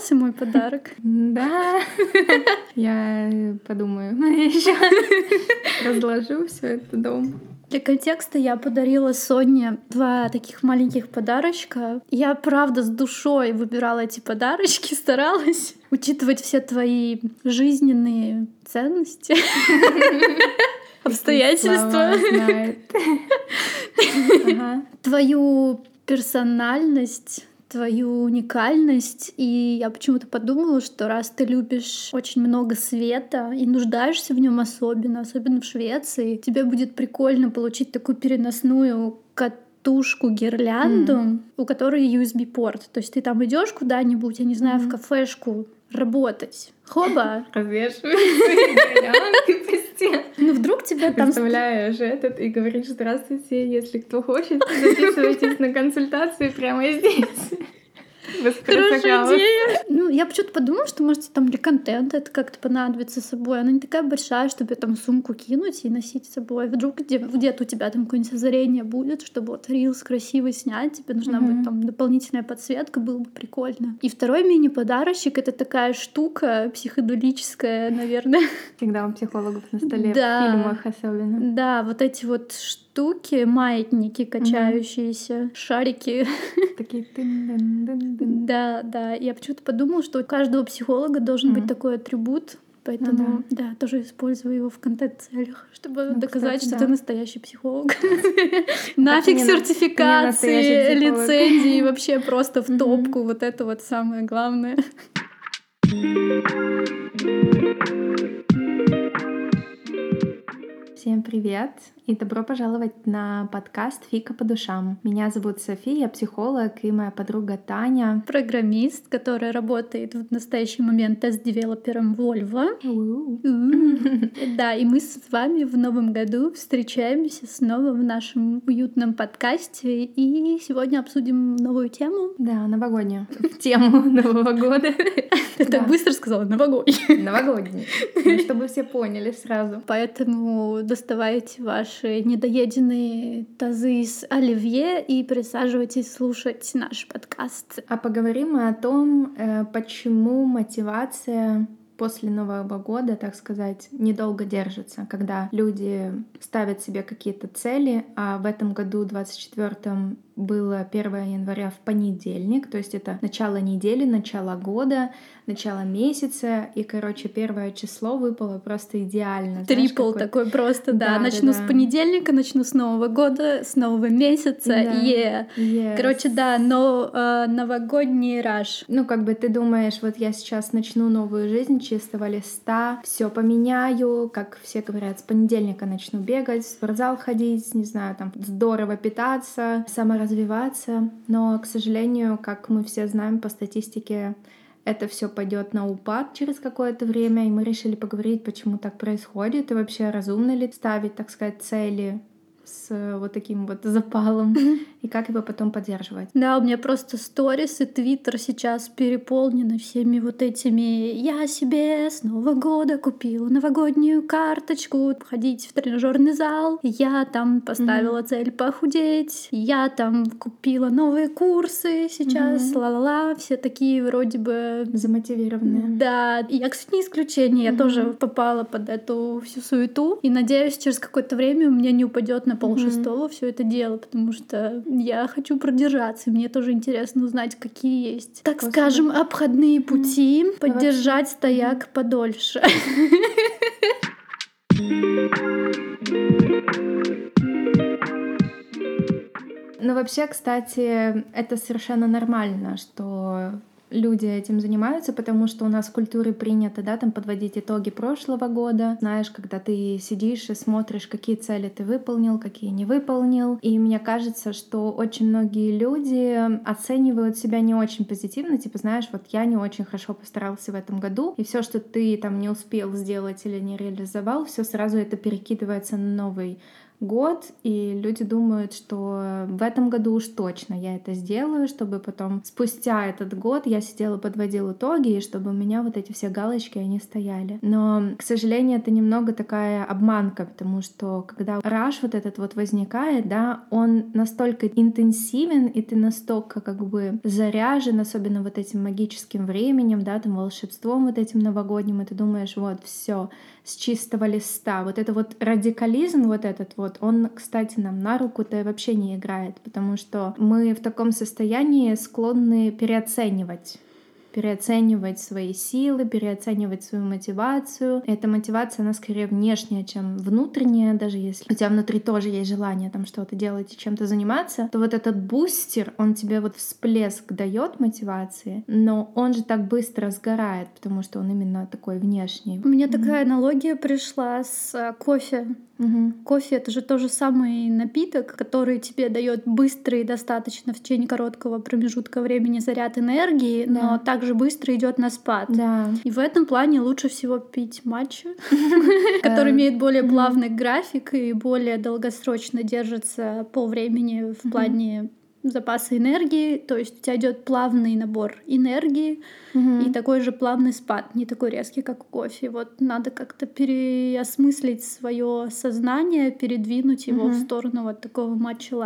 понравился мой подарок? Да. Я подумаю еще. Разложу все это дом. Для контекста я подарила Соне два таких маленьких подарочка. Я, правда, с душой выбирала эти подарочки, старалась учитывать все твои жизненные ценности, обстоятельства, твою персональность, твою уникальность. И я почему-то подумала, что раз ты любишь очень много света и нуждаешься в нем особенно, особенно в Швеции, тебе будет прикольно получить такую переносную катушку гирлянду, mm. у которой USB-порт. То есть ты там идешь куда-нибудь, я не знаю, mm. в кафешку работать. Хоба! Развешиваешь. Ну вдруг тебя там... Представляешь этот и говоришь, здравствуйте, если кто хочет, записывайтесь на консультации прямо здесь. Bez Którą się dzieje? Я почему-то подумала, что, может, там для контента это как-то понадобится с собой. Она не такая большая, чтобы там сумку кинуть и носить с собой. Вдруг где- где-то у тебя там какое-нибудь озарение будет, чтобы вот рилс красивый снять, тебе нужна mm-hmm. будет там дополнительная подсветка, было бы прикольно. И второй мини-подарочек — это такая штука психоделическая, наверное. Всегда у психологов на столе, да. в фильмах особенно. Да, вот эти вот штуки маятники качающиеся, mm-hmm. шарики. Такие Да, да. Я почему-то подумала, что у каждого психолога должен быть такой атрибут, Поэтому, ну, да. да, тоже использую его в контент-целях, чтобы ну, доказать, кстати, что да. ты настоящий психолог. Нафиг сертификации, лицензии, вообще просто в топку. Вот это вот самое главное. Всем привет и добро пожаловать на подкаст «Фика по душам». Меня зовут София, я психолог, и моя подруга Таня. Программист, которая работает в настоящий момент тест-девелопером Volvo. Да, и мы с вами в новом году встречаемся снова в нашем уютном подкасте, и сегодня обсудим новую тему. Да, новогоднюю. Тему Нового года. Это быстро сказала, новогодний. Новогодний. Ну, чтобы все поняли сразу. Поэтому доставайте ваши недоеденные тазы с оливье и присаживайтесь слушать наш подкаст. А поговорим мы о том, э, почему мотивация после Нового года, так сказать, недолго держится, когда люди ставят себе какие-то цели, а в этом году, 24-м, было 1 января в понедельник, то есть это начало недели, начало года, начало месяца, и, короче, первое число выпало просто идеально. Трипл такой просто, да. да начну да, да. с понедельника, начну с Нового года, с нового месяца, да. yeah. yes. Короче, да, но э, новогодний раш. Ну, как бы ты думаешь, вот я сейчас начну новую жизнь чистого листа, все поменяю, как все говорят, с понедельника начну бегать, в спортзал ходить, не знаю, там здорово питаться, саморазвиваться развиваться, но, к сожалению, как мы все знаем по статистике, это все пойдет на упад через какое-то время, и мы решили поговорить, почему так происходит, и вообще разумно ли ставить, так сказать, цели с вот таким вот запалом и как его потом поддерживать. Да, у меня просто сторис и твиттер сейчас переполнены всеми вот этими «Я себе с Нового года купила новогоднюю карточку, ходить в тренажерный зал, я там поставила mm-hmm. цель похудеть, я там купила новые курсы сейчас, mm-hmm. ла-ла-ла», все такие вроде бы... Замотивированные. Да, я, кстати, не исключение, mm-hmm. я тоже попала под эту всю суету и надеюсь, через какое-то время у меня не упадет на полшестого mm-hmm. все это дело, потому что я хочу продержаться. Мне тоже интересно узнать, какие есть, так Способы. скажем, обходные пути mm-hmm. поддержать mm-hmm. стояк подольше. Ну, вообще, кстати, это совершенно нормально, что люди этим занимаются, потому что у нас в культуре принято, да, там подводить итоги прошлого года. Знаешь, когда ты сидишь и смотришь, какие цели ты выполнил, какие не выполнил. И мне кажется, что очень многие люди оценивают себя не очень позитивно, типа, знаешь, вот я не очень хорошо постарался в этом году, и все, что ты там не успел сделать или не реализовал, все сразу это перекидывается на новый год, и люди думают, что в этом году уж точно я это сделаю, чтобы потом спустя этот год я сидела, подводила итоги, и чтобы у меня вот эти все галочки, они стояли. Но, к сожалению, это немного такая обманка, потому что когда раш вот этот вот возникает, да, он настолько интенсивен, и ты настолько как бы заряжен, особенно вот этим магическим временем, да, там волшебством вот этим новогодним, и ты думаешь, вот, все, с чистого листа. Вот это вот радикализм вот этот вот, он, кстати, нам на руку-то вообще не играет, потому что мы в таком состоянии склонны переоценивать переоценивать свои силы, переоценивать свою мотивацию. Эта мотивация, она скорее внешняя, чем внутренняя, даже если у тебя внутри тоже есть желание там что-то делать и чем-то заниматься, то вот этот бустер, он тебе вот всплеск дает мотивации, но он же так быстро сгорает, потому что он именно такой внешний. У меня mm-hmm. такая аналогия пришла с э, кофе. Угу. Кофе это же тоже самый напиток, который тебе дает быстрый достаточно в течение короткого промежутка времени заряд энергии, да. но также быстро идет на спад. Да. И в этом плане лучше всего пить матчу, который имеет более плавный график и более долгосрочно держится по времени в плане запасы энергии, то есть у тебя идет плавный набор энергии угу. и такой же плавный спад, не такой резкий, как у кофе. Вот надо как-то переосмыслить свое сознание, передвинуть его угу. в сторону вот такого матча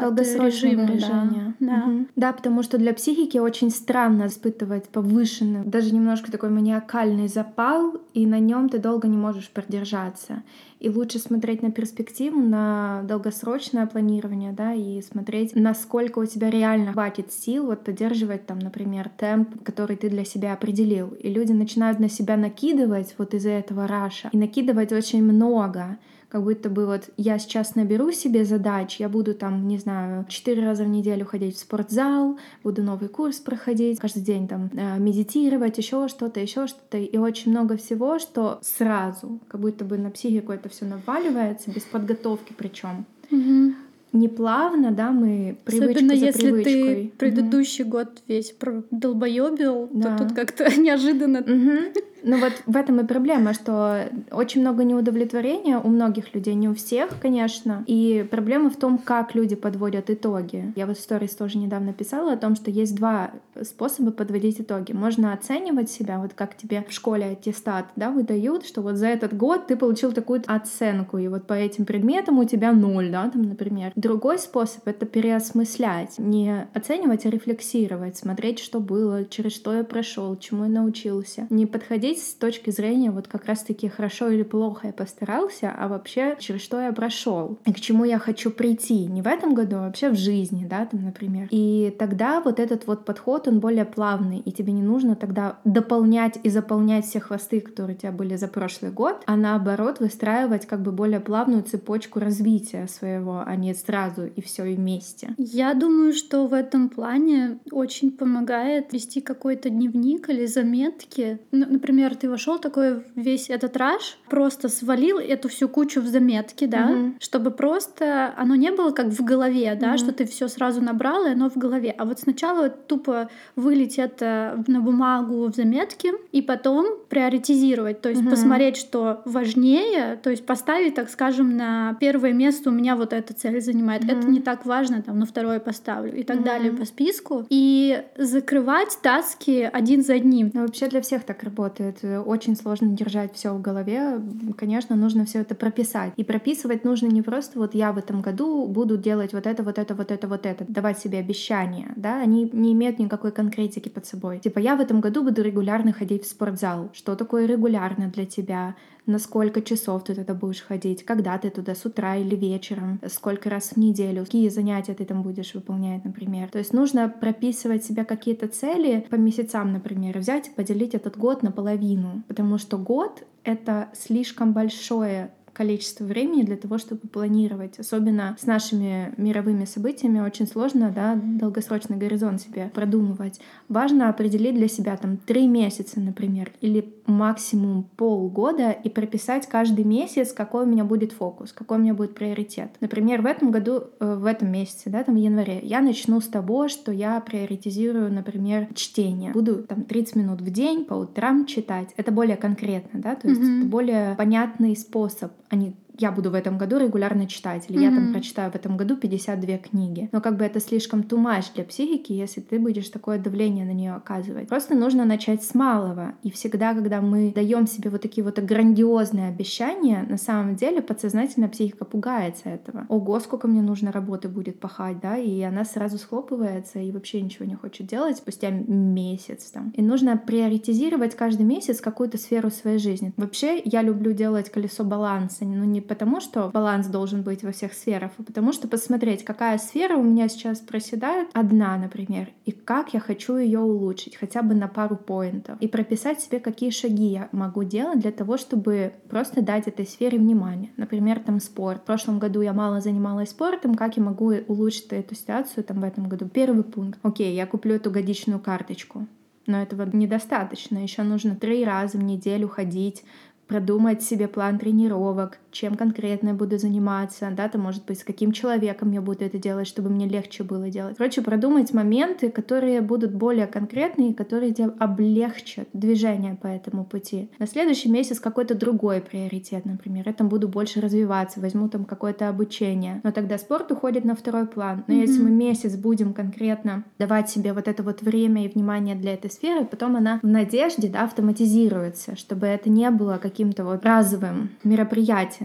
режима. Движения. Да. Да. Угу. да, потому что для психики очень странно испытывать повышенный, даже немножко такой маниакальный запал, и на нем ты долго не можешь продержаться и лучше смотреть на перспективу, на долгосрочное планирование, да, и смотреть, насколько у тебя реально хватит сил вот поддерживать там, например, темп, который ты для себя определил. И люди начинают на себя накидывать вот из-за этого раша, и накидывать очень много как будто бы вот я сейчас наберу себе задач, я буду там, не знаю, четыре раза в неделю ходить в спортзал, буду новый курс проходить, каждый день там э, медитировать, еще что-то, еще что-то, и очень много всего, что сразу, как будто бы на психику это все наваливается, без подготовки причем. Угу не плавно, да, мы привычку Особенно за если привычкой. ты предыдущий угу. год весь долбоебил, да. то тут как-то неожиданно. Угу. Ну вот в этом и проблема, что очень много неудовлетворения у многих людей, не у всех, конечно. И проблема в том, как люди подводят итоги. Я вот в сторис тоже недавно писала о том, что есть два способа подводить итоги. Можно оценивать себя, вот как тебе в школе аттестат да, выдают, что вот за этот год ты получил такую оценку, и вот по этим предметам у тебя ноль, да, там, например. Другой способ — это переосмыслять. Не оценивать, а рефлексировать, смотреть, что было, через что я прошел, чему я научился. Не подходить смотреть с точки зрения вот как раз-таки хорошо или плохо я постарался, а вообще через что я прошел и к чему я хочу прийти. Не в этом году, а вообще в жизни, да, там, например. И тогда вот этот вот подход, он более плавный, и тебе не нужно тогда дополнять и заполнять все хвосты, которые у тебя были за прошлый год, а наоборот выстраивать как бы более плавную цепочку развития своего, а не сразу и все вместе. Я думаю, что в этом плане очень помогает вести какой-то дневник или заметки. Например, например, ты вошел такой весь этот раш, просто свалил эту всю кучу в заметки, да, mm-hmm. чтобы просто оно не было как в голове, да, mm-hmm. что ты все сразу набрал, и оно в голове. А вот сначала тупо вылить это на бумагу в заметки, и потом приоритизировать, то есть mm-hmm. посмотреть, что важнее, то есть поставить, так скажем, на первое место у меня вот эта цель занимает. Mm-hmm. Это не так важно, там, на второе поставлю и так mm-hmm. далее по списку. И закрывать таски один за одним. Ну, вообще для всех так работает работает. Очень сложно держать все в голове. Конечно, нужно все это прописать. И прописывать нужно не просто вот я в этом году буду делать вот это, вот это, вот это, вот это. Давать себе обещания, да, они не имеют никакой конкретики под собой. Типа я в этом году буду регулярно ходить в спортзал. Что такое регулярно для тебя? На сколько часов ты туда будешь ходить, когда ты туда, с утра или вечером, сколько раз в неделю, какие занятия ты там будешь выполнять, например. То есть нужно прописывать себе какие-то цели по месяцам, например, взять и поделить этот год на половину, потому что год — это слишком большое количество времени для того, чтобы планировать. Особенно с нашими мировыми событиями очень сложно да, долгосрочный горизонт себе продумывать. Важно определить для себя там три месяца, например, или максимум полгода и прописать каждый месяц, какой у меня будет фокус, какой у меня будет приоритет. Например, в этом году, э, в этом месяце, да, там в январе, я начну с того, что я приоритизирую, например, чтение. Буду там 30 минут в день по утрам читать. Это более конкретно, да, то есть mm-hmm. более понятный способ а не я буду в этом году регулярно читать, или mm-hmm. я там прочитаю в этом году 52 книги. Но как бы это слишком тумаш для психики, если ты будешь такое давление на нее оказывать. Просто нужно начать с малого. И всегда, когда мы даем себе вот такие вот грандиозные обещания, на самом деле подсознательно психика пугается этого. Ого, сколько мне нужно работы будет пахать, да, и она сразу схлопывается и вообще ничего не хочет делать спустя месяц там. И нужно приоритизировать каждый месяц какую-то сферу своей жизни. Вообще, я люблю делать колесо баланса, но не потому, что баланс должен быть во всех сферах, а потому что посмотреть, какая сфера у меня сейчас проседает, одна, например, и как я хочу ее улучшить, хотя бы на пару поинтов, и прописать себе, какие шаги я могу делать для того, чтобы просто дать этой сфере внимание. Например, там спорт. В прошлом году я мало занималась спортом, как я могу улучшить эту ситуацию там в этом году? Первый пункт. Окей, я куплю эту годичную карточку. Но этого недостаточно. Еще нужно три раза в неделю ходить продумать себе план тренировок, чем конкретно я буду заниматься, да, то может быть, с каким человеком я буду это делать, чтобы мне легче было делать. Короче, продумать моменты, которые будут более конкретные, которые тебе облегчат движение по этому пути. На следующий месяц какой-то другой приоритет, например. Я там буду больше развиваться, возьму там какое-то обучение. Но тогда спорт уходит на второй план. Но mm-hmm. если мы месяц будем конкретно давать себе вот это вот время и внимание для этой сферы, потом она в надежде, да, автоматизируется, чтобы это не было как каким-то вот разовым мероприятием.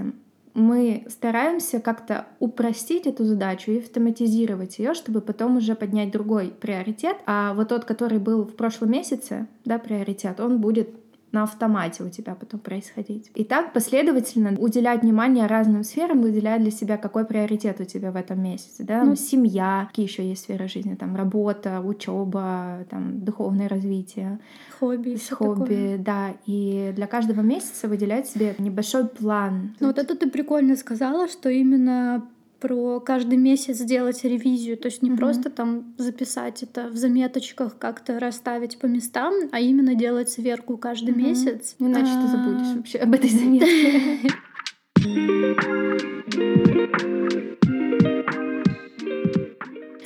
Мы стараемся как-то упростить эту задачу и автоматизировать ее, чтобы потом уже поднять другой приоритет. А вот тот, который был в прошлом месяце, да, приоритет, он будет на автомате у тебя потом происходить. И так последовательно уделять внимание разным сферам, выделяя для себя, какой приоритет у тебя в этом месяце. Да? Ну, семья, какие еще есть сферы жизни, там работа, учеба, там духовное развитие. Хобби. С хобби, такое. да. И для каждого месяца выделять себе небольшой план. Ну вот это ты прикольно сказала, что именно про каждый месяц сделать ревизию, то есть не mm-hmm. просто там записать это в заметочках, как-то расставить по местам, а именно делать сверку каждый mm-hmm. месяц. Иначе а... ты забудешь вообще об этой заметке.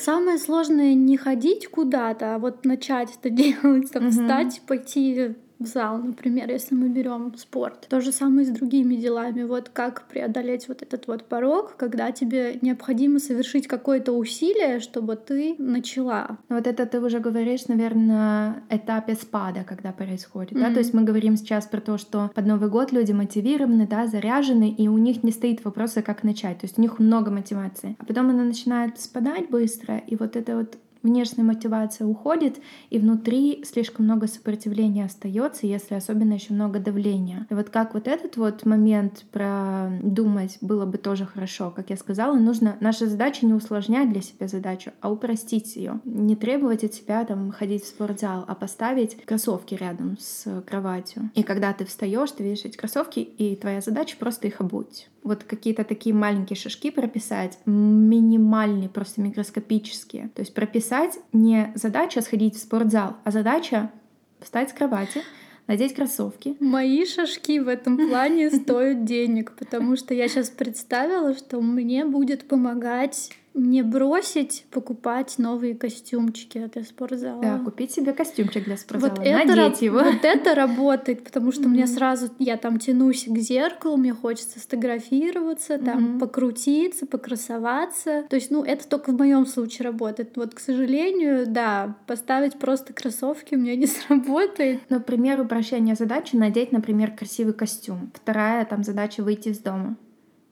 Самое сложное не ходить куда-то, а вот начать это делать, там, встать, пойти в зал, например, если мы берем спорт. То же самое с другими делами. Вот как преодолеть вот этот вот порог, когда тебе необходимо совершить какое-то усилие, чтобы ты начала. Вот это ты уже говоришь, наверное, на этапе спада, когда происходит. Mm-hmm. Да? То есть мы говорим сейчас про то, что под Новый год люди мотивированы, да, заряжены, и у них не стоит вопроса, как начать. То есть у них много мотивации. А потом она начинает спадать быстро, и вот это вот внешняя мотивация уходит, и внутри слишком много сопротивления остается, если особенно еще много давления. И вот как вот этот вот момент продумать было бы тоже хорошо. Как я сказала, нужно наша задача не усложнять для себя задачу, а упростить ее. Не требовать от себя там ходить в спортзал, а поставить кроссовки рядом с кроватью. И когда ты встаешь, ты видишь эти кроссовки, и твоя задача просто их обуть вот какие-то такие маленькие шажки прописать, минимальные, просто микроскопические. То есть прописать не задача сходить в спортзал, а задача встать с кровати, надеть кроссовки. Мои шажки в этом плане стоят денег, потому что я сейчас представила, что мне будет помогать не бросить покупать новые костюмчики для спортзала. Да, купить себе костюмчик для спортзала, вот надеть это, его. Вот это работает, потому что mm-hmm. мне сразу, я там тянусь к зеркалу, мне хочется сфотографироваться, там mm-hmm. покрутиться, покрасоваться. То есть, ну, это только в моем случае работает. Вот, к сожалению, да, поставить просто кроссовки у меня не сработает. Например, упрощение задачи надеть, например, красивый костюм. Вторая там задача выйти из дома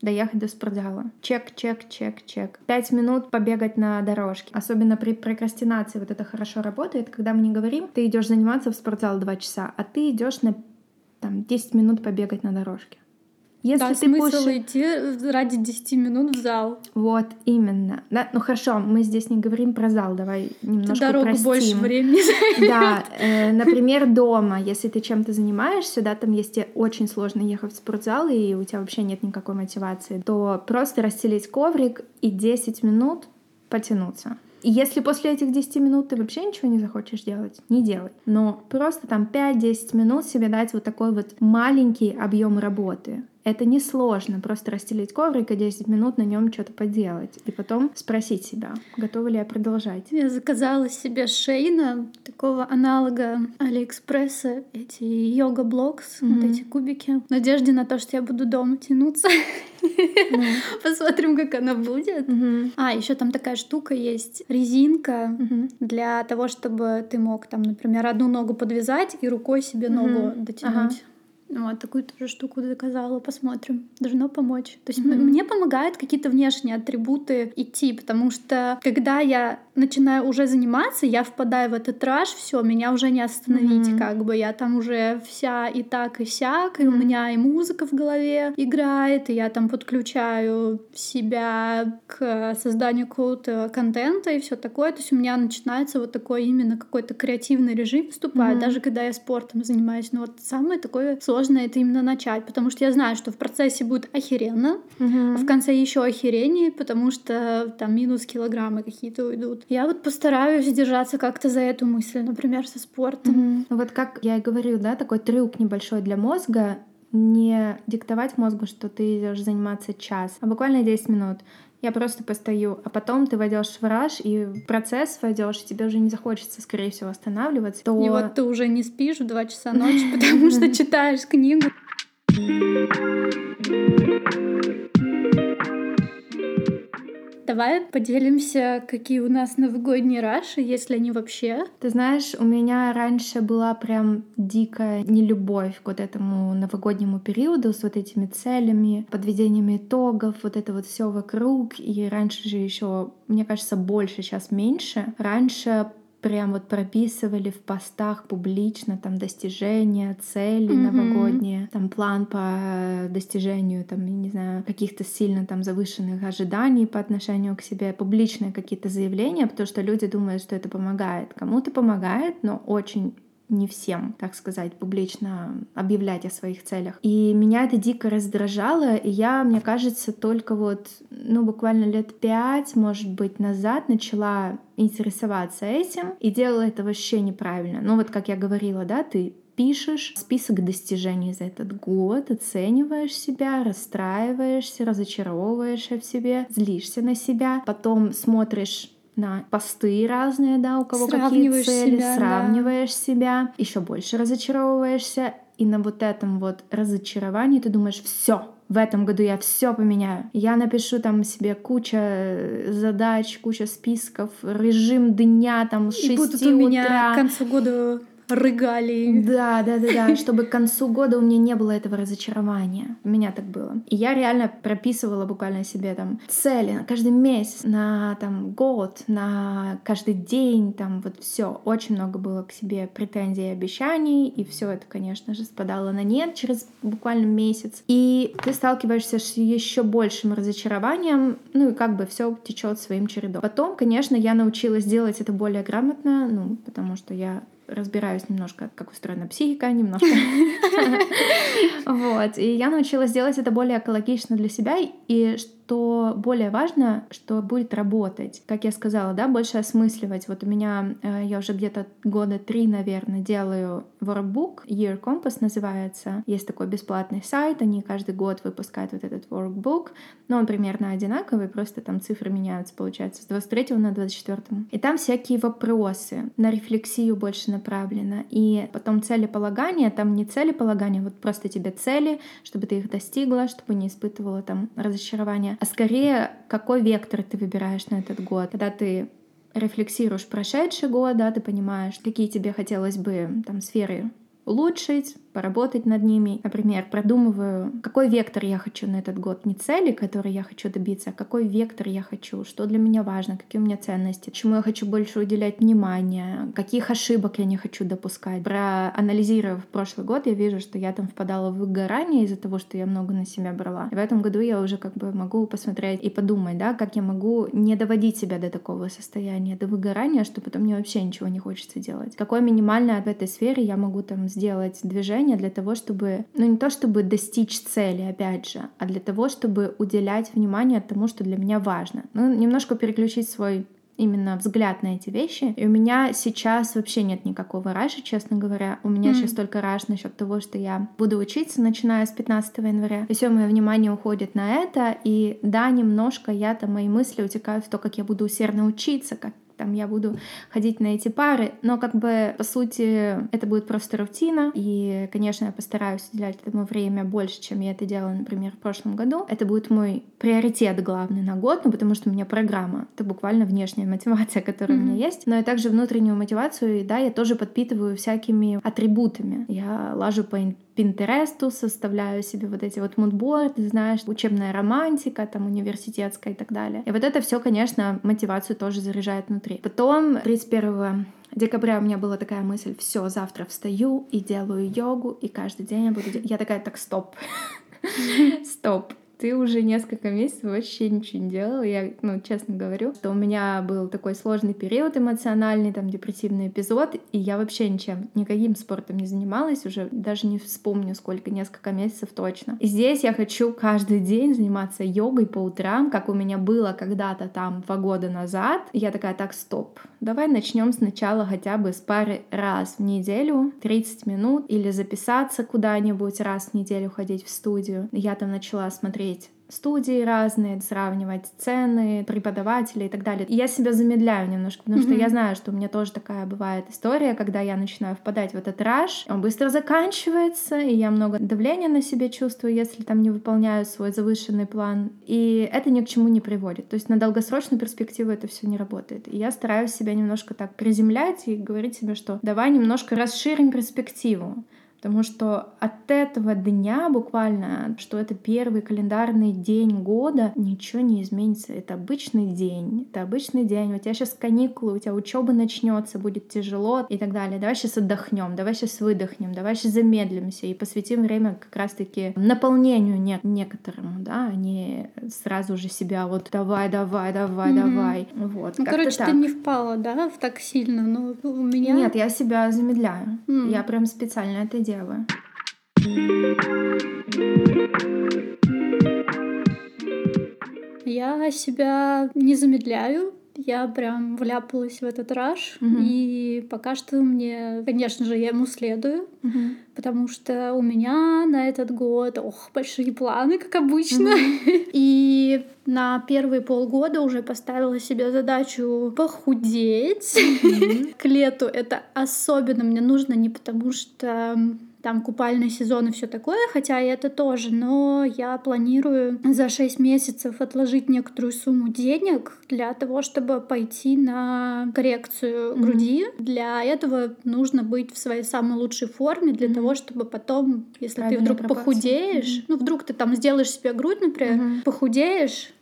доехать до спортзала. Чек, чек, чек, чек. Пять минут побегать на дорожке. Особенно при прокрастинации вот это хорошо работает, когда мы не говорим, ты идешь заниматься в спортзал два часа, а ты идешь на там 10 минут побегать на дорожке. Если да, ты смысл будешь... идти ради 10 минут в зал. Вот, именно. Да, ну хорошо, мы здесь не говорим про зал, давай немножко Дорогу простим. больше времени Да, э, например, дома, если ты чем-то занимаешься, да, там если очень сложно ехать в спортзал, и у тебя вообще нет никакой мотивации, то просто расстелить коврик и 10 минут потянуться. И если после этих 10 минут ты вообще ничего не захочешь делать, не делай. Но просто там 5-10 минут себе дать вот такой вот маленький объем работы Это несложно, просто расстелить коврик и 10 минут на нем что-то поделать. И потом спросить себя, готова ли я продолжать. Я заказала себе Шейна, такого аналога Алиэкспресса, эти йога-блокс, mm-hmm. вот эти кубики. В надежде на то, что я буду дома тянуться. Mm. Посмотрим, как она будет. Mm-hmm. А, еще там такая штука есть, резинка mm-hmm. для того, чтобы ты мог там, например, одну ногу подвязать и рукой себе mm-hmm. ногу дотянуть. Ага. Вот такую тоже штуку заказала, посмотрим. Должно помочь. То есть mm-hmm. мне помогают какие-то внешние атрибуты идти, потому что когда я начинаю уже заниматься, я впадаю в этот раж, все, меня уже не остановить, mm-hmm. как бы я там уже вся и так и сяк, и у меня и музыка в голове играет, и я там подключаю себя к созданию какого-то контента и все такое. То есть у меня начинается вот такой именно какой-то креативный режим вступает, mm-hmm. даже когда я спортом занимаюсь. Но вот самое такое сложное это именно начать, потому что я знаю, что в процессе будет охеренно, mm-hmm. а в конце еще охерение, потому что там минус килограммы какие-то уйдут. Я вот постараюсь держаться как-то за эту мысль, например, со спортом. Mm-hmm. Вот как я и говорю, да, такой трюк небольшой для мозга, не диктовать мозгу, что ты идешь заниматься час, а буквально 10 минут. Я просто постою, а потом ты войдешь в раж и в процесс войдешь, и тебе уже не захочется, скорее всего, останавливаться. То... И вот ты уже не спишь в 2 часа ночи, потому что читаешь книгу. Давай поделимся, какие у нас новогодние раши, если они вообще. Ты знаешь, у меня раньше была прям дикая нелюбовь к вот этому новогоднему периоду с вот этими целями, подведениями итогов, вот это вот все вокруг. И раньше же еще, мне кажется, больше, сейчас меньше. Раньше прям вот прописывали в постах публично там достижения, цели mm-hmm. новогодние, там план по достижению там, не знаю, каких-то сильно там завышенных ожиданий по отношению к себе, публичные какие-то заявления, потому что люди думают, что это помогает. Кому-то помогает, но очень не всем, так сказать, публично объявлять о своих целях. И меня это дико раздражало, и я, мне кажется, только вот, ну, буквально лет пять, может быть, назад начала интересоваться этим и делала это вообще неправильно. Ну, вот как я говорила, да, ты пишешь список достижений за этот год, оцениваешь себя, расстраиваешься, разочаровываешься в себе, злишься на себя, потом смотришь на посты разные, да, у кого какие цели, себя, сравниваешь да. себя, еще больше разочаровываешься, и на вот этом вот разочаровании ты думаешь, все, в этом году я все поменяю. Я напишу там себе куча задач, куча списков, режим дня там с 6 и будут у меня утра. к концу года рыгали. Да, да, да, да, чтобы к концу года у меня не было этого разочарования. У меня так было. И я реально прописывала буквально себе там цели на каждый месяц, на там год, на каждый день, там вот все. Очень много было к себе претензий и обещаний, и все это, конечно же, спадало на нет через буквально месяц. И ты сталкиваешься с еще большим разочарованием, ну и как бы все течет своим чередом. Потом, конечно, я научилась делать это более грамотно, ну, потому что я разбираюсь немножко, как устроена психика, немножко. Вот. И я научилась делать это более экологично для себя, и что более важно, что будет работать. Как я сказала, да, больше осмысливать. Вот у меня, э, я уже где-то года три, наверное, делаю workbook, Year Compass называется. Есть такой бесплатный сайт, они каждый год выпускают вот этот workbook, но он примерно одинаковый, просто там цифры меняются, получается, с 23 на 24. И там всякие вопросы, на рефлексию больше направлено. И потом целеполагание, там не целеполагание, вот просто тебе цели, чтобы ты их достигла, чтобы не испытывала там разочарования, а скорее какой вектор ты выбираешь на этот год. Когда ты рефлексируешь прошедший год, да, ты понимаешь, какие тебе хотелось бы там сферы улучшить, поработать над ними. Например, продумываю, какой вектор я хочу на этот год, не цели, которые я хочу добиться, а какой вектор я хочу, что для меня важно, какие у меня ценности, чему я хочу больше уделять внимание, каких ошибок я не хочу допускать. Проанализировав прошлый год, я вижу, что я там впадала в выгорание из-за того, что я много на себя брала. И в этом году я уже как бы могу посмотреть и подумать, да, как я могу не доводить себя до такого состояния, до выгорания, что потом мне вообще ничего не хочется делать. Какое минимальное в этой сфере я могу там сделать движение движение для того, чтобы, ну не то чтобы достичь цели, опять же, а для того, чтобы уделять внимание тому, что для меня важно. Ну, немножко переключить свой именно взгляд на эти вещи. И у меня сейчас вообще нет никакого раша, честно говоря. У меня mm. сейчас только раш насчет того, что я буду учиться, начиная с 15 января. И все мое внимание уходит на это. И да, немножко я там мои мысли утекают в то, как я буду усердно учиться, как там я буду ходить на эти пары, но как бы по сути это будет просто рутина, и, конечно, я постараюсь уделять этому время больше, чем я это делала, например, в прошлом году. Это будет мой приоритет главный на год, ну потому что у меня программа, это буквально внешняя мотивация, которая mm-hmm. у меня есть, но и также внутреннюю мотивацию, и да, я тоже подпитываю всякими атрибутами. Я лажу по Пинтересту, составляю себе вот эти вот мудборды, знаешь, учебная романтика, там, университетская и так далее. И вот это все, конечно, мотивацию тоже заряжает внутри. Потом 31 декабря у меня была такая мысль, все, завтра встаю и делаю йогу, и каждый день я буду... Я такая, так, стоп, стоп, ты уже несколько месяцев вообще ничего не делала. Я, ну, честно говорю, что у меня был такой сложный период эмоциональный, там, депрессивный эпизод, и я вообще ничем, никаким спортом не занималась уже, даже не вспомню, сколько, несколько месяцев точно. И здесь я хочу каждый день заниматься йогой по утрам, как у меня было когда-то там два года назад. И я такая, так, стоп, давай начнем сначала хотя бы с пары раз в неделю, 30 минут, или записаться куда-нибудь раз в неделю ходить в студию. Я там начала смотреть смотреть студии разные, сравнивать цены, преподавателей и так далее. И я себя замедляю немножко, потому mm-hmm. что я знаю, что у меня тоже такая бывает история, когда я начинаю впадать в этот раш, он быстро заканчивается, и я много давления на себе чувствую, если там не выполняю свой завышенный план. И это ни к чему не приводит. То есть на долгосрочную перспективу это все не работает. И я стараюсь себя немножко так приземлять и говорить себе, что давай немножко расширим перспективу. Потому что от этого дня буквально, что это первый календарный день года, ничего не изменится. Это обычный день. Это обычный день. У тебя сейчас каникулы, у тебя учеба начнется, будет тяжело и так далее. Давай сейчас отдохнем, давай сейчас выдохнем, давай сейчас замедлимся и посвятим время как раз-таки наполнению не некоторому, да, а не сразу же себя вот давай, давай, давай, mm-hmm. давай. Вот. Ну, короче, так. ты не впала, да, в так сильно, но у меня... Нет, я себя замедляю. Mm. Я прям специально это делаю делаю. Я себя не замедляю, я прям вляпалась в этот раш, угу. и пока что мне, конечно же, я ему следую, угу. потому что у меня на этот год, ох, большие планы, как обычно. Угу. И на первые полгода уже поставила себе задачу похудеть. Угу. К лету это особенно мне нужно не потому что там купальный сезон и все такое, хотя и это тоже, но я планирую за 6 месяцев отложить некоторую сумму денег для того, чтобы пойти на коррекцию mm-hmm. груди. Для этого нужно быть в своей самой лучшей форме, для mm-hmm. того, чтобы потом, если Правильно ты вдруг похудеешь, mm-hmm. ну вдруг ты там сделаешь себе грудь, например, mm-hmm. похудеешь,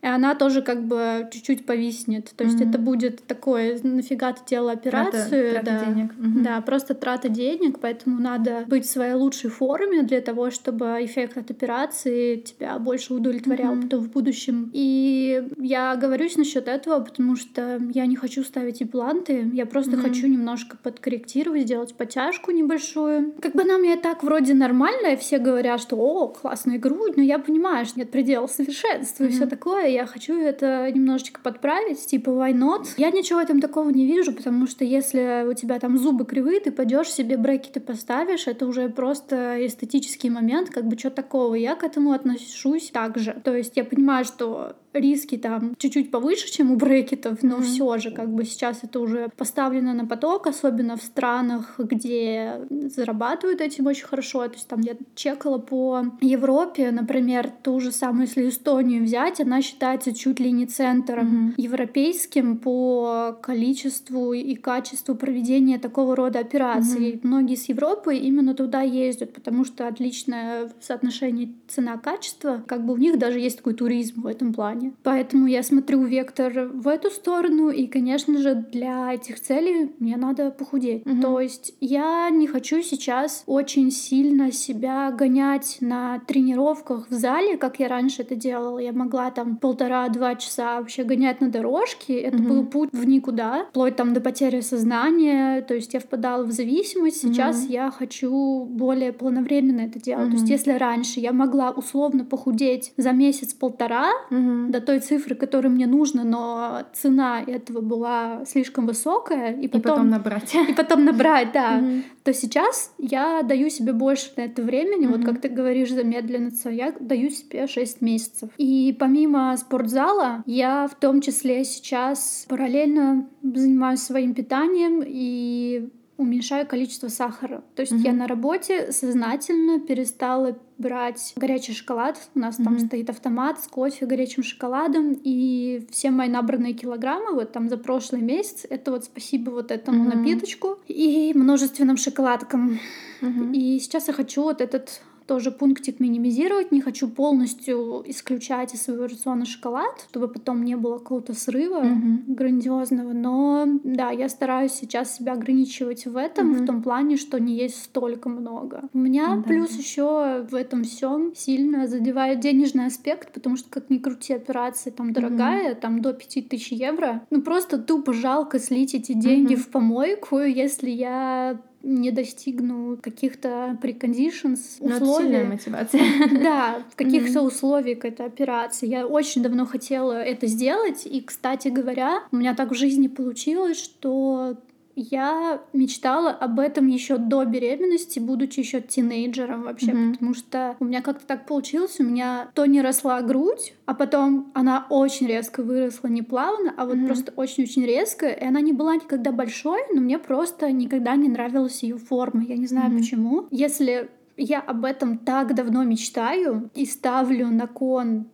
и она тоже как бы чуть-чуть повиснет. То есть mm-hmm. это будет такое, нафига ты делала операцию. Трата, трата да, денег. Mm-hmm. Да, просто трата денег, поэтому надо быть в своей лучшей форме для того, чтобы эффект от операции тебя больше удовлетворял mm-hmm. потом в будущем. И я говорюсь насчет этого, потому что я не хочу ставить импланты, я просто mm-hmm. хочу немножко подкорректировать, сделать подтяжку небольшую. Как бы нам и так вроде нормально, и все говорят, что о, классная грудь, но я понимаю, что нет предела совершенства mm-hmm. и все такое я хочу это немножечко подправить, типа why not? Я ничего в этом такого не вижу, потому что если у тебя там зубы кривые, ты пойдешь себе брекеты поставишь, это уже просто эстетический момент, как бы что такого. Я к этому отношусь так же. То есть я понимаю, что риски там чуть-чуть повыше, чем у брекетов, но mm-hmm. все же как бы сейчас это уже поставлено на поток, особенно в странах, где зарабатывают этим очень хорошо. То есть там я чекала по Европе, например, ту же самую, если Эстонию взять, она считается чуть ли не центром mm-hmm. европейским по количеству и качеству проведения такого рода операций. Mm-hmm. Многие с Европы именно туда ездят, потому что отличное соотношение цена-качество, как бы у них даже есть такой туризм в этом плане. Поэтому я смотрю вектор в эту сторону, и, конечно же, для этих целей мне надо похудеть. Угу. То есть я не хочу сейчас очень сильно себя гонять на тренировках в зале, как я раньше это делала. Я могла там полтора-два часа вообще гонять на дорожке. Это угу. был путь в никуда, вплоть там до потери сознания. То есть я впадала в зависимость. Сейчас угу. я хочу более плановременно это делать. Угу. То есть если раньше я могла условно похудеть за месяц-полтора, угу до той цифры, которая мне нужна, но цена этого была слишком высокая, и потом, и потом набрать. И потом набрать, да. Mm-hmm. То сейчас я даю себе больше на это времени, mm-hmm. вот как ты говоришь, замедленно, я даю себе 6 месяцев. И помимо спортзала, я в том числе сейчас параллельно занимаюсь своим питанием и уменьшаю количество сахара. То есть mm-hmm. я на работе сознательно перестала брать горячий шоколад. У нас mm-hmm. там стоит автомат с кофе, горячим шоколадом, и все мои набранные килограммы вот там за прошлый месяц это вот спасибо вот этому mm-hmm. напиточку и множественным шоколадкам. Mm-hmm. И сейчас я хочу вот этот тоже пунктик минимизировать. Не хочу полностью исключать из своего рациона шоколад, чтобы потом не было какого-то срыва mm-hmm. грандиозного. Но да, я стараюсь сейчас себя ограничивать в этом, mm-hmm. в том плане, что не есть столько много. У меня mm-hmm. плюс еще в этом всем сильно задевает денежный аспект, потому что как ни крути, операция там дорогая, mm-hmm. там до 5000 евро. Ну просто тупо жалко слить эти деньги mm-hmm. в помойку, если я не достигну каких-то preconditions, ну, условий. мотивация. Да, каких-то условий к этой операции. Я очень давно хотела это сделать, и, кстати говоря, у меня так в жизни получилось, что я мечтала об этом еще до беременности, будучи еще тинейджером вообще, mm-hmm. потому что у меня как-то так получилось, у меня то не росла грудь, а потом она очень резко выросла, не плавно, а вот mm-hmm. просто очень-очень резко, и она не была никогда большой, но мне просто никогда не нравилась ее форма, я не знаю mm-hmm. почему. Если я об этом так давно мечтаю и ставлю на кон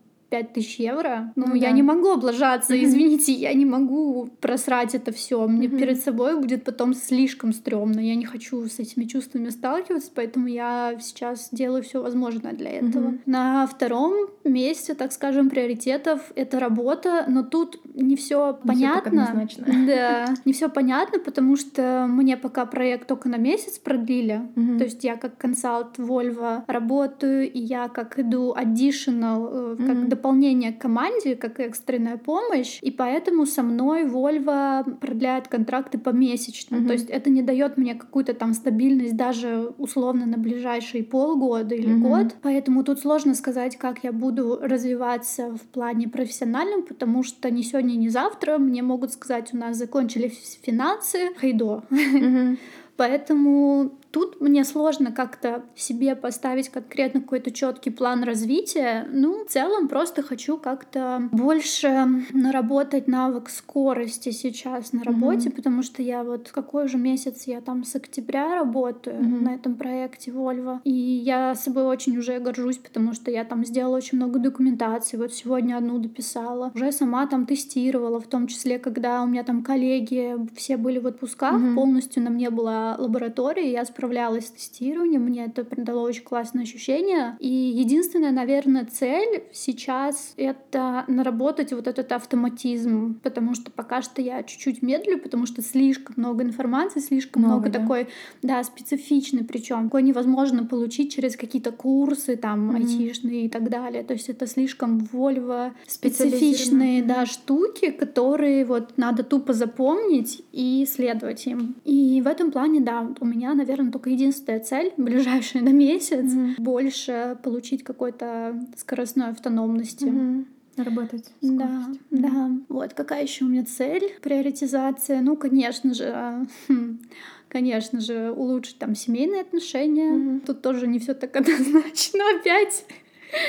5000 евро. Ну, ну я да. не могу облажаться, извините, я не могу просрать это все. Мне перед собой будет потом слишком стрёмно. Я не хочу с этими чувствами сталкиваться, поэтому я сейчас делаю все возможное для этого. На втором месте, так скажем, приоритетов это работа, но тут не все понятно. Да, не все понятно, потому что мне пока проект только на месяц продлили. То есть я как консалт Volvo работаю, и я как иду additional, э, как дополнение к команде, как экстренная помощь, и поэтому со мной Volvo продляет контракты помесячно. Mm-hmm. То есть это не дает мне какую-то там стабильность даже условно на ближайшие полгода или mm-hmm. год. Поэтому тут сложно сказать, как я буду развиваться в плане профессиональном, потому что ни сегодня, ни завтра мне могут сказать, у нас закончились финансы, хайдо. Mm-hmm. Поэтому Тут мне сложно как-то себе поставить конкретно какой-то четкий план развития. Ну, в целом просто хочу как-то больше наработать навык скорости сейчас на работе, mm-hmm. потому что я вот какой уже месяц я там с октября работаю mm-hmm. на этом проекте Volvo. И я собой очень уже горжусь, потому что я там сделала очень много документации. Вот сегодня одну дописала. Уже сама там тестировала, в том числе, когда у меня там коллеги все были в отпусках, mm-hmm. полностью на мне была лаборатория, я справилась справлялась с тестированием, мне это дало очень классное ощущение. И единственная, наверное, цель сейчас — это наработать вот этот автоматизм, потому что пока что я чуть-чуть медлю, потому что слишком много информации, слишком много, много да? такой, да, специфичной, причем такой невозможно получить через какие-то курсы там mm-hmm. айтишные и так далее. То есть это слишком вольво специфичные, да, штуки, которые вот надо тупо запомнить и следовать им. И в этом плане, да, у меня, наверное, только единственная цель, ближайшая на месяц, mm-hmm. больше получить какой-то скоростной автономности. Mm-hmm работать. Да, mm-hmm. да. Вот какая еще у меня цель? Приоритизация. Ну, конечно же, хм, конечно же, улучшить там семейные отношения. Mm-hmm. Тут тоже не все так однозначно опять.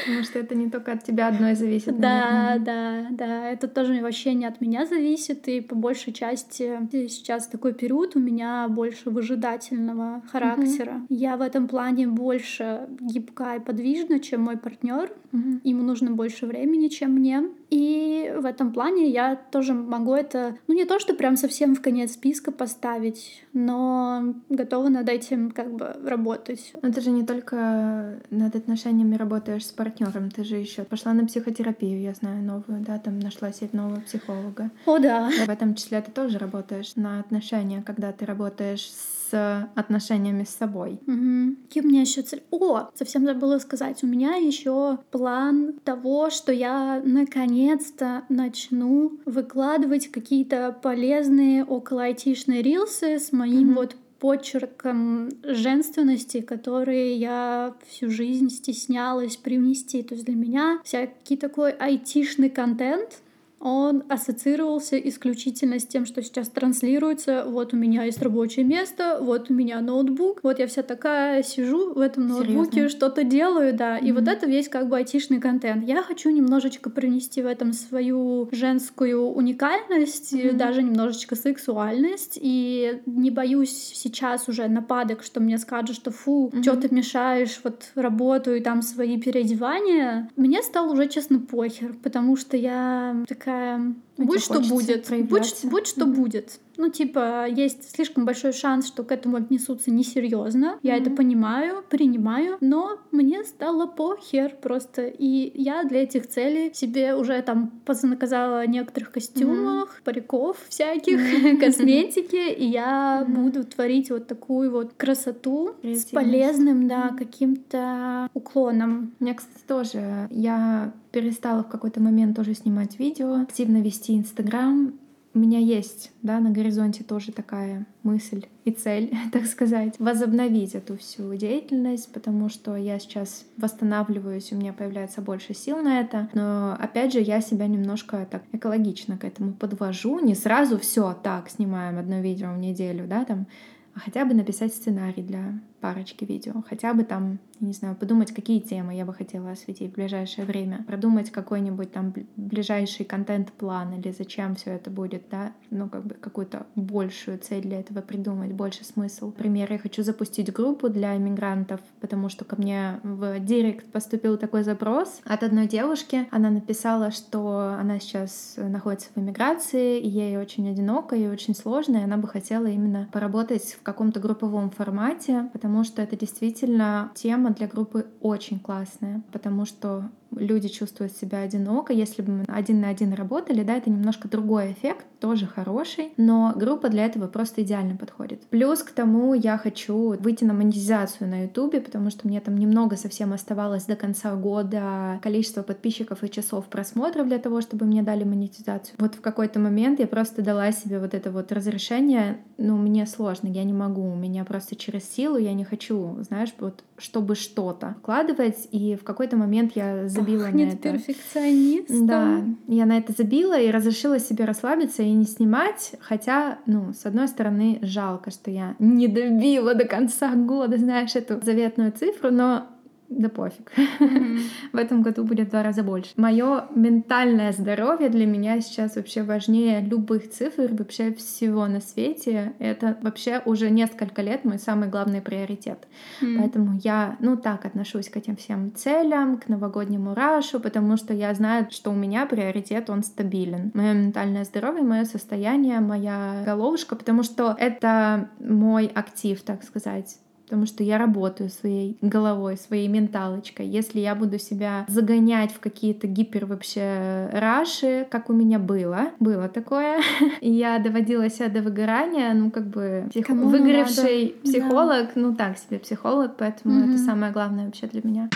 Потому что это не только от тебя одной зависит. Да, да, да. Это тоже вообще не от меня зависит. И по большей части сейчас такой период у меня больше выжидательного характера. Угу. Я в этом плане больше гибка и подвижна, чем мой партнер. Угу. Ему нужно больше времени, чем мне. И в этом плане я тоже могу это, ну не то, что прям совсем в конец списка поставить, но готова над этим как бы работать. Но ты же не только над отношениями работаешь с партнером, ты же еще пошла на психотерапию, я знаю, новую, да, там нашла себе нового психолога. О, да. В этом числе ты тоже работаешь на отношения, когда ты работаешь с с отношениями с собой. Угу. Какие у меня еще цели? О, совсем забыла сказать, у меня еще план того, что я наконец-то начну выкладывать какие-то полезные около айтишные рилсы с моим угу. вот почерком женственности, которые я всю жизнь стеснялась привнести. То есть для меня всякий такой айтишный контент, он ассоциировался исключительно с тем, что сейчас транслируется. Вот у меня есть рабочее место, вот у меня ноутбук, вот я вся такая сижу в этом ноутбуке, что-то делаю, да. И mm-hmm. вот это весь как бы айтишный контент. Я хочу немножечко принести в этом свою женскую уникальность, mm-hmm. даже немножечко сексуальность. И не боюсь сейчас уже нападок, что мне скажут, что фу, mm-hmm. что ты мешаешь вот работу и там свои переодевания. Мне стало уже, честно, похер, потому что я такая такая, будь что будет, будь, будь что будет. Ну, типа, есть слишком большой шанс, что к этому отнесутся несерьезно. Я mm-hmm. это понимаю, принимаю, но мне стало похер просто. И я для этих целей себе уже там позанаказала некоторых костюмах, mm-hmm. париков всяких, mm-hmm. косметики, и я mm-hmm. буду творить вот такую вот красоту с полезным, да, каким-то уклоном. Мне, кстати, тоже. Я перестала в какой-то момент тоже снимать видео, активно вести Инстаграм, у меня есть, да, на горизонте тоже такая мысль и цель, так сказать, возобновить эту всю деятельность, потому что я сейчас восстанавливаюсь, у меня появляется больше сил на это, но опять же я себя немножко так экологично к этому подвожу, не сразу все так снимаем одно видео в неделю, да, там, а хотя бы написать сценарий для парочки видео, хотя бы там не знаю, подумать, какие темы я бы хотела осветить в ближайшее время, продумать какой-нибудь там ближайший контент-план или зачем все это будет, да, ну, как бы какую-то большую цель для этого придумать, больше смысл. Например, я хочу запустить группу для иммигрантов, потому что ко мне в директ поступил такой запрос от одной девушки. Она написала, что она сейчас находится в иммиграции, и ей очень одиноко, и очень сложно, и она бы хотела именно поработать в каком-то групповом формате, потому что это действительно тема для группы очень классная, потому что люди чувствуют себя одиноко. Если бы мы один на один работали, да, это немножко другой эффект, тоже хороший, но группа для этого просто идеально подходит. Плюс к тому я хочу выйти на монетизацию на Ютубе, потому что мне там немного совсем оставалось до конца года количество подписчиков и часов просмотров для того, чтобы мне дали монетизацию. Вот в какой-то момент я просто дала себе вот это вот разрешение, ну, мне сложно, я не могу, у меня просто через силу, я не хочу, знаешь, вот чтобы что-то вкладывать, и в какой-то момент я забила на это. перфекционистом. Да, я на это забила и разрешила себе расслабиться и не снимать, хотя, ну, с одной стороны, жалко, что я не добила до конца года, знаешь, эту заветную цифру, но да пофиг. Mm-hmm. в этом году будет в два раза больше. Мое ментальное здоровье для меня сейчас вообще важнее любых цифр, вообще всего на свете. Это вообще уже несколько лет мой самый главный приоритет. Mm-hmm. Поэтому я, ну так, отношусь к этим всем целям, к новогоднему рашу, потому что я знаю, что у меня приоритет, он стабилен. Мое ментальное здоровье, мое состояние, моя головушка, потому что это мой актив, так сказать потому что я работаю своей головой, своей менталочкой. Если я буду себя загонять в какие-то гипер вообще раши, как у меня было, было такое, и я доводила себя до выгорания, ну как бы псих... выгоревший психолог, да. ну так себе психолог, поэтому mm-hmm. это самое главное вообще для меня.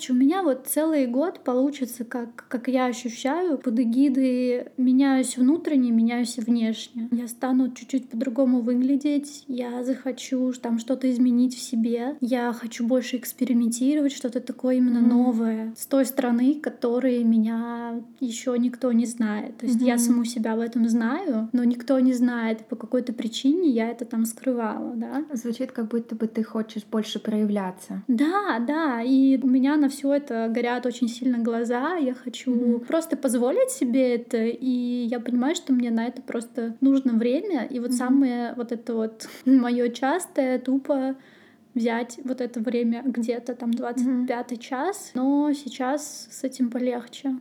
Короче, у меня вот целый год получится, как, как я ощущаю, под эгидой меняюсь внутренне, меняюсь внешне. Я стану чуть-чуть по-другому выглядеть, я захочу там что-то изменить в себе, я хочу больше экспериментировать, что-то такое именно mm-hmm. новое с той стороны, которой меня еще никто не знает. То есть mm-hmm. я саму себя в этом знаю, но никто не знает, по какой-то причине я это там скрывала, да. Звучит, как будто бы ты хочешь больше проявляться. Да, да, и у меня на все это горят очень сильно глаза. Я хочу mm-hmm. просто позволить себе это, и я понимаю, что мне на это просто нужно время. И вот mm-hmm. самое вот это вот мое частое, тупо взять вот это время где-то там 25 mm-hmm. час, но сейчас с этим полегче.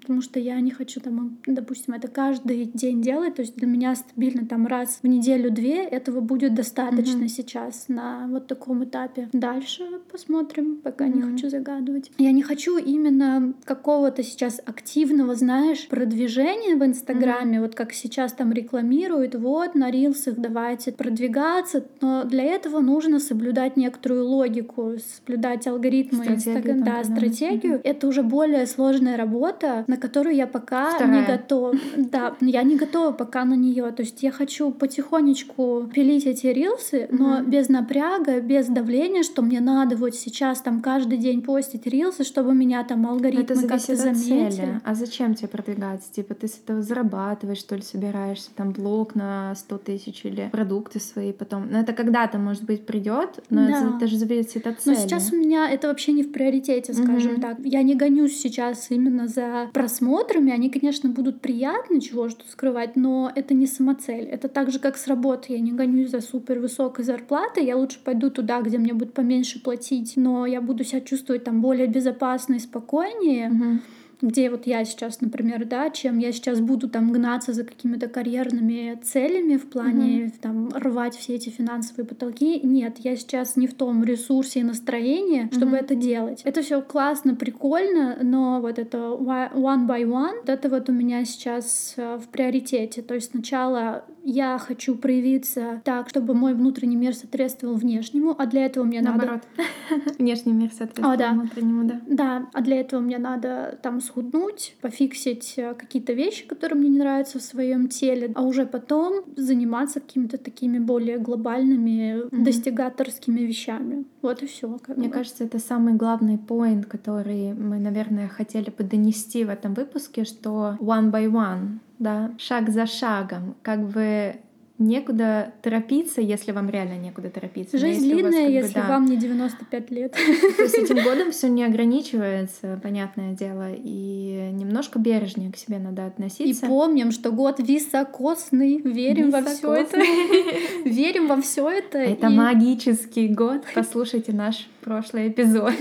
Потому что я не хочу там, допустим, это каждый день делать. То есть для меня стабильно там раз в неделю-две этого будет достаточно mm-hmm. сейчас на вот таком этапе. Дальше посмотрим, пока mm-hmm. не хочу загадывать. Я не хочу именно какого-то сейчас активного, знаешь, продвижения в Инстаграме, mm-hmm. вот как сейчас там рекламируют, вот на рилсах давайте продвигаться, но для этого нужно соблюдать некоторую логику, соблюдать алгоритмы Инстаграма, да, стратегию. Mm-hmm. Это уже более сложная работа, работа, на которую я пока Вторая. не готова. Да, я не готова пока на нее. То есть я хочу потихонечку пилить эти рилсы, но Мгм. без напряга, без давления, что мне надо вот сейчас там каждый день постить рилсы, чтобы меня там Но алгоритмы это как-то заметили. цели. А зачем тебе продвигаться? Типа ты с этого зарабатываешь, что ли, собираешься, там блог на 100 тысяч или продукты свои потом. Но это когда-то, может быть, придет, но Да. это даже зависит от Но цели. сейчас у меня это вообще не в приоритете, скажем Мгм. так. Я не гонюсь сейчас именно за просмотрами. Они, конечно, будут приятны, чего что скрывать, но это не самоцель. Это так же, как с работы. Я не гонюсь за супер высокой зарплатой. Я лучше пойду туда, где мне будет поменьше платить, но я буду себя чувствовать там более безопасно и спокойнее Мгм. Где вот я сейчас, например, да, чем я сейчас буду там гнаться за какими-то карьерными целями в плане там рвать все эти финансовые потолки. Нет, я сейчас не в том ресурсе и настроении, чтобы Мгм. это делать. Это все классно, прикольно, но вот это one by one, вот это вот у меня сейчас э, в приоритете. То есть сначала я хочу проявиться так, чтобы мой внутренний мир соответствовал внешнему, а для этого мне надо Наоборот. Внешний мир соответствует А, да. внутреннему, да. да, а для этого мне надо там схуднуть, пофиксить э, какие-то вещи, которые мне не нравятся в своем теле, а уже потом заниматься какими-то такими более глобальными, Мгм. достигаторскими вещами. Вот и все. Мне кажется, это самый главный поинт, который мы, наверное, хотели бы донести в этом выпуске, что one by one, да, шаг за шагом, как бы некуда торопиться, если вам реально некуда торопиться. Жизнь если у вас, длинная, как бы, если да. вам не 95 лет. То есть этим годом все не ограничивается, понятное дело, и немножко бережнее к себе надо И относиться. помним, что год високосный. Верим во все это. Верим во все это. Это и- магический год. Послушайте наш прошлый эпизод.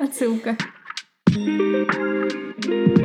Отсылка. Вы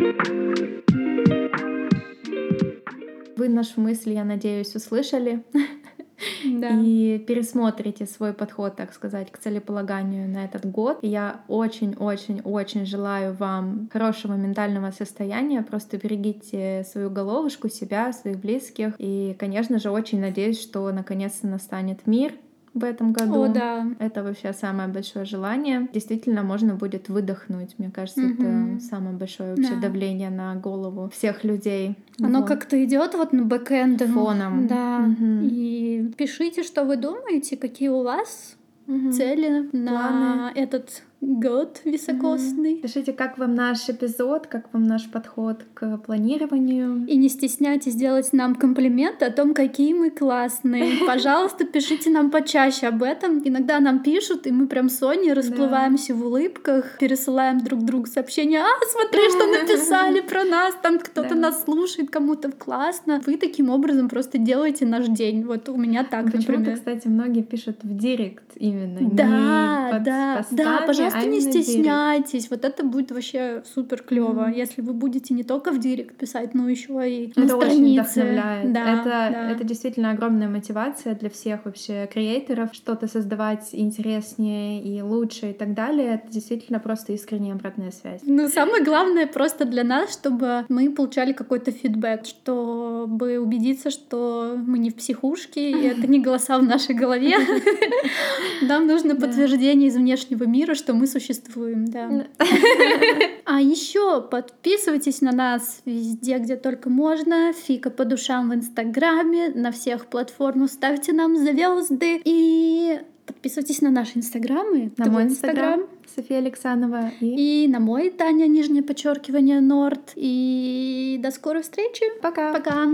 нашу мысль, я надеюсь, услышали Да. и пересмотрите свой подход, так сказать, к целеполаганию на этот год. Я очень-очень-очень желаю вам хорошего ментального состояния. Просто берегите свою головушку, себя, своих близких. И, конечно же, очень надеюсь, что наконец-то настанет мир в этом году. О, да. Это вообще самое большое желание. Действительно, можно будет выдохнуть. Мне кажется, Мгм. это самое большое вообще Да. давление на голову всех людей. Оно Вот. как-то идет вот на бэкэнд Фоном. Да. Мгм. И пишите, что вы думаете, какие у вас Мгм. цели на Планы. этот год високосный. Пишите, как вам наш эпизод, как вам наш подход к планированию. И не стесняйтесь делать нам комплименты о том, какие мы классные. Пожалуйста, пишите нам почаще об этом. Иногда нам пишут, и мы прям с Соней расплываемся в улыбках, пересылаем друг другу сообщения. А, смотри, что написали про нас, там кто-то нас слушает, кому-то классно. Вы таким образом просто делаете наш день. Вот у меня так, Почему-то, например. кстати, многие пишут в директ именно. Да, под да, да, пожалуйста, а не стесняйтесь. Вот это будет вообще супер клево, Мгм. если вы будете не только в директ писать, но еще и на Это очень вдохновляет. Да, это, да. это действительно огромная мотивация для всех вообще креаторов, что-то создавать интереснее и лучше и так далее. Это действительно просто искренняя обратная связь. Ну, самое главное просто для нас, чтобы мы получали какой-то фидбэк, чтобы убедиться, что мы не в психушке, и это не голоса в нашей голове. Нам нужно подтверждение из внешнего мира, что мы существуем, да. А еще подписывайтесь на нас везде, где только можно. Фика по душам в Инстаграме, на всех платформах. Ставьте нам звезды и подписывайтесь на наши Инстаграмы. На мой Инстаграм София Александрова и, И на мой Таня, нижнее подчеркивание, Норд. И до скорой встречи. пока. Пока.